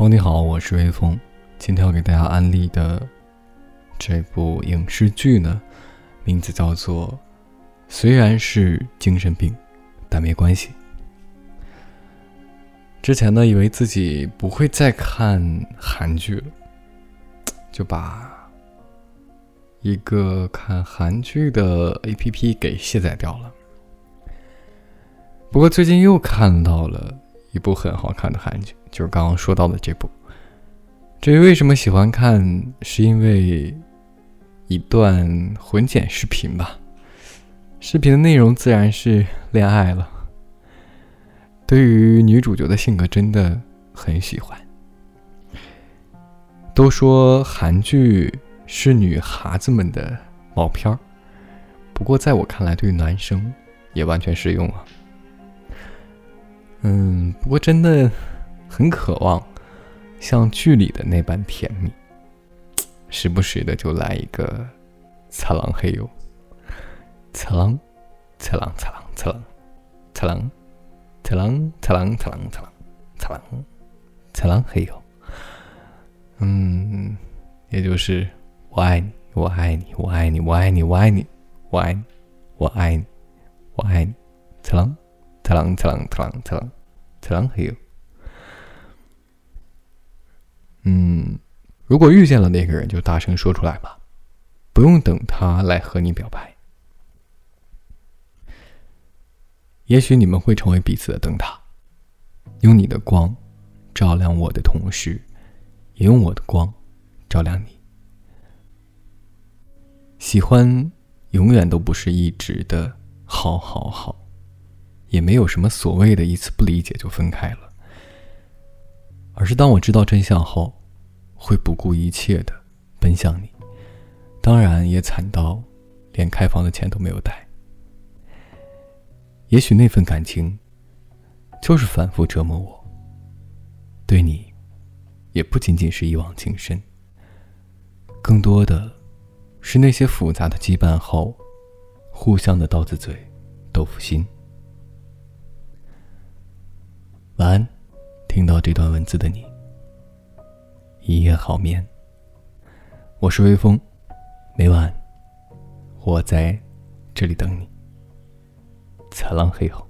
朋友你好，我是微风。今天要给大家安利的这部影视剧呢，名字叫做《虽然是精神病，但没关系》。之前呢，以为自己不会再看韩剧了，就把一个看韩剧的 APP 给卸载掉了。不过最近又看到了一部很好看的韩剧，就是刚刚说到的这部。至于为什么喜欢看，是因为一段混剪视频吧。视频的内容自然是恋爱了。对于女主角的性格，真的很喜欢。都说韩剧是女孩子们的毛片儿，不过在我看来，对于男生也完全适用啊。嗯，不过真的很渴望像剧里的那般甜蜜，时不时的就来一个“擦浪嘿呦”，“擦浪，擦浪，擦浪，擦浪，擦浪，擦浪，擦浪，擦浪，擦浪，擦浪，擦浪嘿呦”。嗯，也就是我爱你，我爱你，我爱你，我爱你，我爱你，我爱你，我爱你，我爱你，擦浪。特朗特朗特朗特朗特朗嘿呦！嗯，如果遇见了那个人，就大声说出来吧，不用等他来和你表白。也许你们会成为彼此的灯塔，用你的光照亮我的同时，也用我的光照亮你。喜欢永远都不是一直的好好好。也没有什么所谓的一次不理解就分开了，而是当我知道真相后，会不顾一切的奔向你，当然也惨到连开房的钱都没有带。也许那份感情，就是反复折磨我。对你，也不仅仅是一往情深，更多的是那些复杂的羁绊后，互相的刀子嘴豆腐心。晚安，听到这段文字的你。一夜好眠。我是微风，每晚我在这里等你。灿浪黑后。